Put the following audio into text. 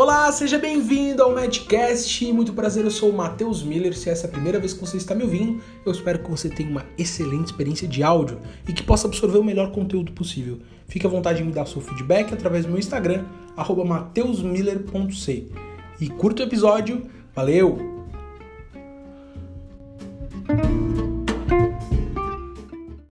Olá, seja bem-vindo ao Madcast. Muito prazer, eu sou o Matheus Miller. Se é essa é a primeira vez que você está me ouvindo, eu espero que você tenha uma excelente experiência de áudio e que possa absorver o melhor conteúdo possível. Fique à vontade de me dar seu feedback através do meu Instagram, mateusmiller.c. E curta o episódio. Valeu!